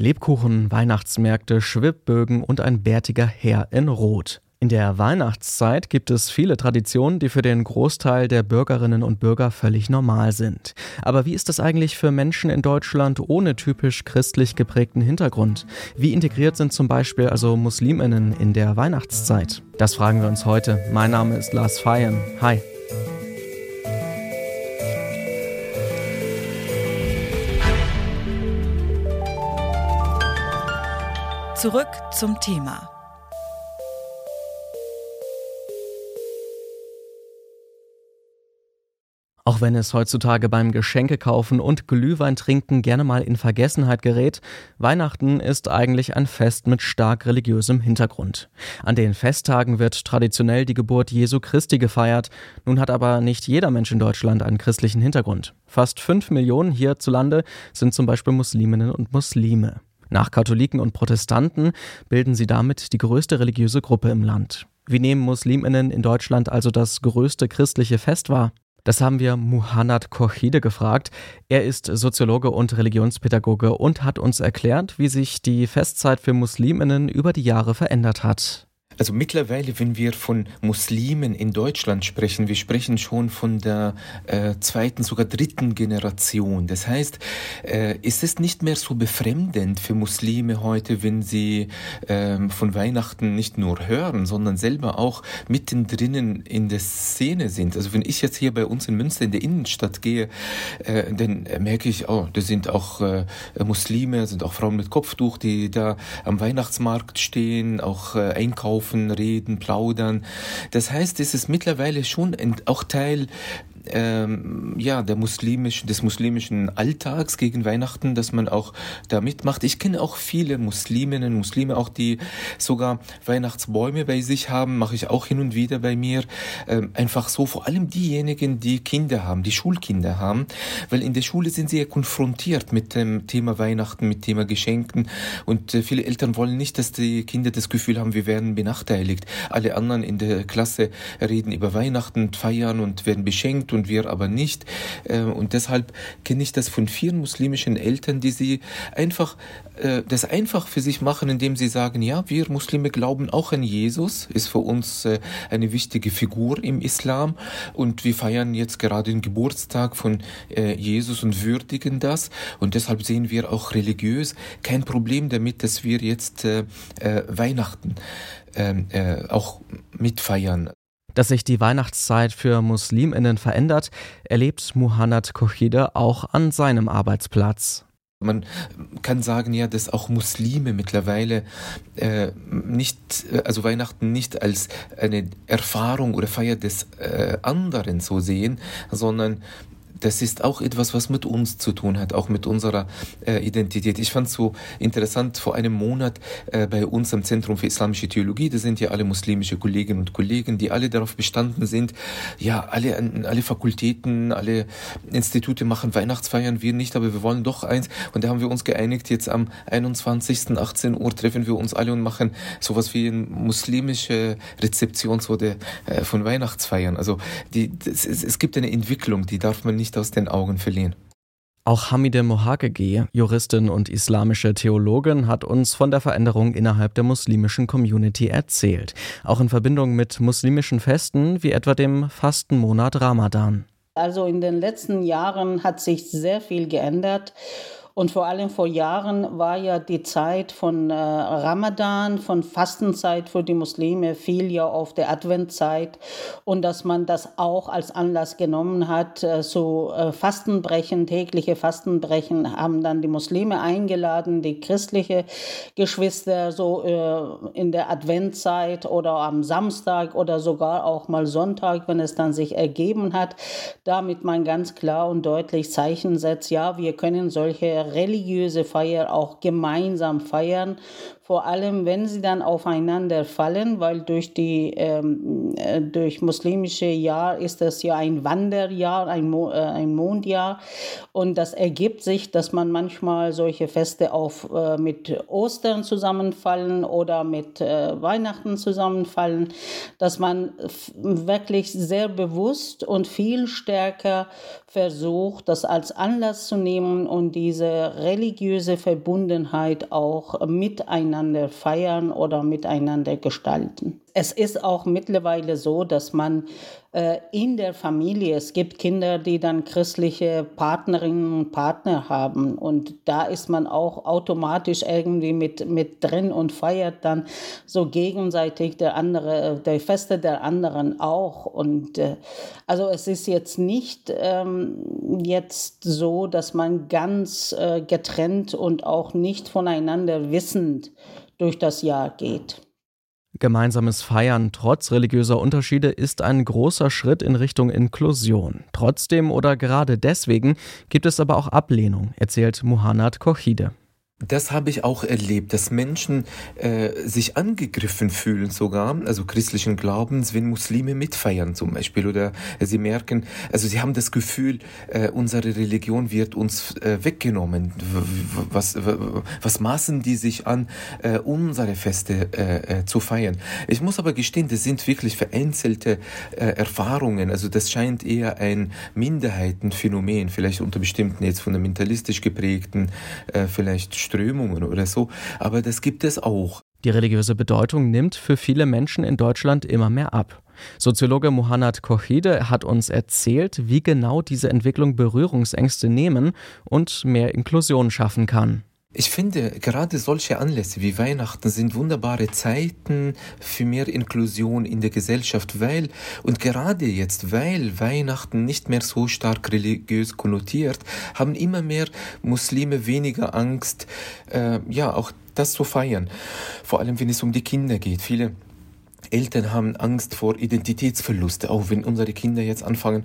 Lebkuchen, Weihnachtsmärkte, Schwibbögen und ein bärtiger Herr in Rot. In der Weihnachtszeit gibt es viele Traditionen, die für den Großteil der Bürgerinnen und Bürger völlig normal sind. Aber wie ist das eigentlich für Menschen in Deutschland ohne typisch christlich geprägten Hintergrund? Wie integriert sind zum Beispiel also Musliminnen in der Weihnachtszeit? Das fragen wir uns heute. Mein Name ist Lars Feyen. Hi. Zurück zum Thema. Auch wenn es heutzutage beim Geschenkekaufen und Glühwein trinken gerne mal in Vergessenheit gerät, Weihnachten ist eigentlich ein Fest mit stark religiösem Hintergrund. An den Festtagen wird traditionell die Geburt Jesu Christi gefeiert. Nun hat aber nicht jeder Mensch in Deutschland einen christlichen Hintergrund. Fast fünf Millionen hierzulande sind zum Beispiel Musliminnen und Muslime. Nach Katholiken und Protestanten bilden sie damit die größte religiöse Gruppe im Land. Wie nehmen Musliminnen in Deutschland also das größte christliche Fest wahr? Das haben wir Muhannad Kochide gefragt. Er ist Soziologe und Religionspädagoge und hat uns erklärt, wie sich die Festzeit für Musliminnen über die Jahre verändert hat. Also mittlerweile, wenn wir von Muslimen in Deutschland sprechen, wir sprechen schon von der äh, zweiten, sogar dritten Generation. Das heißt, äh, ist es nicht mehr so befremdend für Muslime heute, wenn sie äh, von Weihnachten nicht nur hören, sondern selber auch mittendrin in der Szene sind. Also wenn ich jetzt hier bei uns in Münster in der Innenstadt gehe, äh, dann merke ich, oh, da sind auch äh, Muslime, sind auch Frauen mit Kopftuch, die da am Weihnachtsmarkt stehen, auch äh, einkaufen laufen, reden, plaudern. Das heißt, es ist mittlerweile schon auch Teil ähm, ja, der muslimischen, des muslimischen Alltags gegen Weihnachten, dass man auch da mitmacht. Ich kenne auch viele Musliminnen, Muslime auch, die sogar Weihnachtsbäume bei sich haben, mache ich auch hin und wieder bei mir. Ähm, einfach so, vor allem diejenigen, die Kinder haben, die Schulkinder haben, weil in der Schule sind sie ja konfrontiert mit dem Thema Weihnachten, mit Thema Geschenken und äh, viele Eltern wollen nicht, dass die Kinder das Gefühl haben, wir werden benachteiligt. Alle anderen in der Klasse reden über Weihnachten, feiern und werden beschenkt und wir aber nicht. Äh, und deshalb kenne ich das von vielen muslimischen Eltern, die sie einfach äh, das einfach für sich machen, indem sie sagen, ja, wir Muslime glauben auch an Jesus, ist für uns äh, eine wichtige Figur im Islam und wir feiern jetzt gerade den Geburtstag von Jesus und würdigen das und deshalb sehen wir auch religiös kein Problem damit, dass wir jetzt Weihnachten ähm, auch mitfeiern. Dass sich die Weihnachtszeit für Musliminnen verändert, erlebt Muhannad Kochide auch an seinem Arbeitsplatz. Man kann sagen ja, dass auch Muslime mittlerweile äh, nicht, also Weihnachten nicht als eine Erfahrung oder Feier des äh, anderen so sehen, sondern das ist auch etwas, was mit uns zu tun hat, auch mit unserer äh, Identität. Ich fand es so interessant, vor einem Monat äh, bei uns am Zentrum für Islamische Theologie, da sind ja alle muslimische Kolleginnen und Kollegen, die alle darauf bestanden sind, ja, alle, alle Fakultäten, alle Institute machen Weihnachtsfeiern, wir nicht, aber wir wollen doch eins. Und da haben wir uns geeinigt, jetzt am 21. 18 Uhr treffen wir uns alle und machen sowas wie eine muslimische Rezeptionsworde äh, von Weihnachtsfeiern. Also die, das, es, es gibt eine Entwicklung, die darf man nicht nicht aus den Augen verlieren. Auch Hamide Mohagegi, Juristin und islamische Theologin, hat uns von der Veränderung innerhalb der muslimischen Community erzählt. Auch in Verbindung mit muslimischen Festen wie etwa dem Fastenmonat Ramadan. Also in den letzten Jahren hat sich sehr viel geändert. Und vor allem vor Jahren war ja die Zeit von äh, Ramadan, von Fastenzeit für die Muslime, fiel ja auf der Adventzeit. Und dass man das auch als Anlass genommen hat, äh, so äh, Fastenbrechen, tägliche Fastenbrechen, haben dann die Muslime eingeladen, die christliche Geschwister so äh, in der Adventzeit oder am Samstag oder sogar auch mal Sonntag, wenn es dann sich ergeben hat, damit man ganz klar und deutlich Zeichen setzt, ja, wir können solche religiöse Feier auch gemeinsam feiern vor allem wenn sie dann aufeinander fallen, weil durch die ähm, äh, durch muslimische Jahr ist das ja ein Wanderjahr, ein, Mo äh, ein Mondjahr. Und das ergibt sich, dass man manchmal solche Feste auf äh, mit Ostern zusammenfallen oder mit äh, Weihnachten zusammenfallen, dass man wirklich sehr bewusst und viel stärker versucht, das als Anlass zu nehmen und diese diese religiöse Verbundenheit auch miteinander feiern oder miteinander gestalten. Es ist auch mittlerweile so, dass man äh, in der Familie, es gibt Kinder, die dann christliche Partnerinnen und Partner haben und da ist man auch automatisch irgendwie mit, mit drin und feiert dann so gegenseitig der andere, der Feste der anderen auch und äh, also es ist jetzt nicht ähm, jetzt so, dass man ganz äh, getrennt und auch nicht voneinander wissend durch das Jahr geht. Gemeinsames Feiern trotz religiöser Unterschiede ist ein großer Schritt in Richtung Inklusion. Trotzdem oder gerade deswegen gibt es aber auch Ablehnung, erzählt Muhannad Kochide. Das habe ich auch erlebt, dass Menschen äh, sich angegriffen fühlen sogar, also christlichen Glaubens, wenn Muslime mitfeiern zum Beispiel oder sie merken, also sie haben das Gefühl, äh, unsere Religion wird uns äh, weggenommen. Was, was maßen die sich an, äh, unsere Feste äh, äh, zu feiern? Ich muss aber gestehen, das sind wirklich vereinzelte äh, Erfahrungen, also das scheint eher ein Minderheitenphänomen, vielleicht unter bestimmten jetzt fundamentalistisch geprägten, äh, vielleicht Strömungen oder so, aber das gibt es auch. Die religiöse Bedeutung nimmt für viele Menschen in Deutschland immer mehr ab. Soziologe Mohanad Kochide hat uns erzählt, wie genau diese Entwicklung Berührungsängste nehmen und mehr Inklusion schaffen kann. Ich finde, gerade solche Anlässe wie Weihnachten sind wunderbare Zeiten für mehr Inklusion in der Gesellschaft, weil, und gerade jetzt, weil Weihnachten nicht mehr so stark religiös konnotiert, haben immer mehr Muslime weniger Angst, äh, ja, auch das zu feiern. Vor allem, wenn es um die Kinder geht. Viele Eltern haben Angst vor Identitätsverluste. Auch wenn unsere Kinder jetzt anfangen,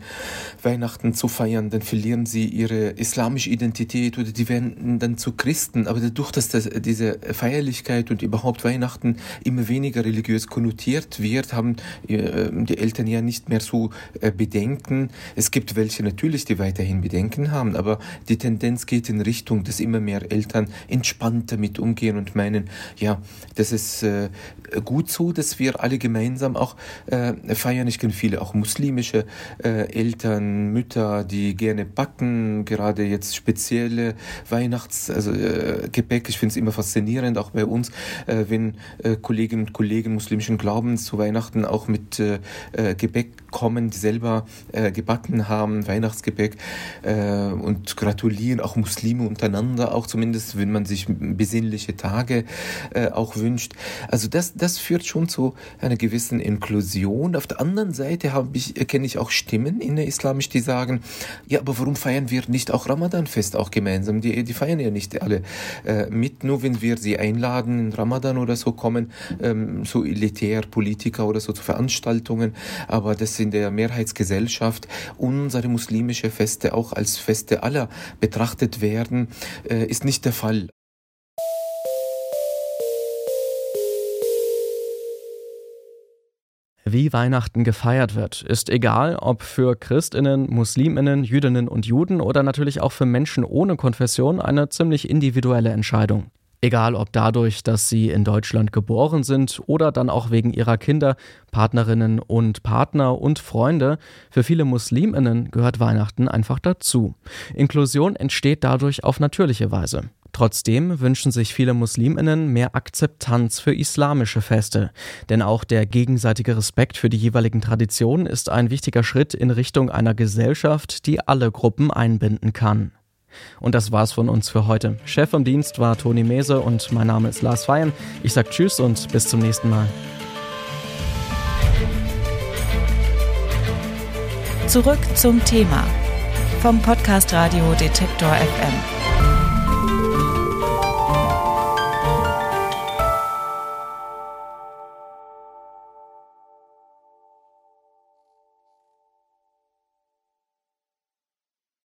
Weihnachten zu feiern, dann verlieren sie ihre islamische Identität oder die werden dann zu Christen. Aber dadurch, dass das, diese Feierlichkeit und überhaupt Weihnachten immer weniger religiös konnotiert wird, haben äh, die Eltern ja nicht mehr so äh, Bedenken. Es gibt welche natürlich, die weiterhin Bedenken haben, aber die Tendenz geht in Richtung, dass immer mehr Eltern entspannt damit umgehen und meinen, ja, das ist äh, gut so, dass wir alle gemeinsam auch äh, feiern. Ich kenne viele auch muslimische äh, Eltern, Mütter, die gerne backen, gerade jetzt spezielle Weihnachts-, also äh. Ich finde es immer faszinierend, auch bei uns, äh, wenn äh, Kolleginnen und Kollegen muslimischen Glaubens zu Weihnachten auch mit äh, äh Gebäck kommen, die selber gebacken haben, Weihnachtsgebäck und gratulieren auch Muslime untereinander, auch zumindest, wenn man sich besinnliche Tage auch wünscht. Also das, das führt schon zu einer gewissen Inklusion. Auf der anderen Seite habe ich, kenne ich auch Stimmen in der Islamisch, die sagen, ja, aber warum feiern wir nicht auch Ramadanfest auch gemeinsam? Die, die feiern ja nicht alle äh, mit, nur wenn wir sie einladen in Ramadan oder so kommen, ähm, so elitär Politiker oder so zu Veranstaltungen, aber das in der Mehrheitsgesellschaft unsere muslimische Feste auch als Feste aller betrachtet werden, äh, ist nicht der Fall. Wie Weihnachten gefeiert wird, ist egal, ob für Christinnen, Musliminnen, Jüdinnen und Juden oder natürlich auch für Menschen ohne Konfession eine ziemlich individuelle Entscheidung. Egal ob dadurch, dass sie in Deutschland geboren sind oder dann auch wegen ihrer Kinder, Partnerinnen und Partner und Freunde, für viele Musliminnen gehört Weihnachten einfach dazu. Inklusion entsteht dadurch auf natürliche Weise. Trotzdem wünschen sich viele Musliminnen mehr Akzeptanz für islamische Feste, denn auch der gegenseitige Respekt für die jeweiligen Traditionen ist ein wichtiger Schritt in Richtung einer Gesellschaft, die alle Gruppen einbinden kann. Und das war's von uns für heute. Chef im Dienst war Toni Mese und mein Name ist Lars Feyen. Ich sag Tschüss und bis zum nächsten Mal. Zurück zum Thema vom Podcast Radio Detektor FM.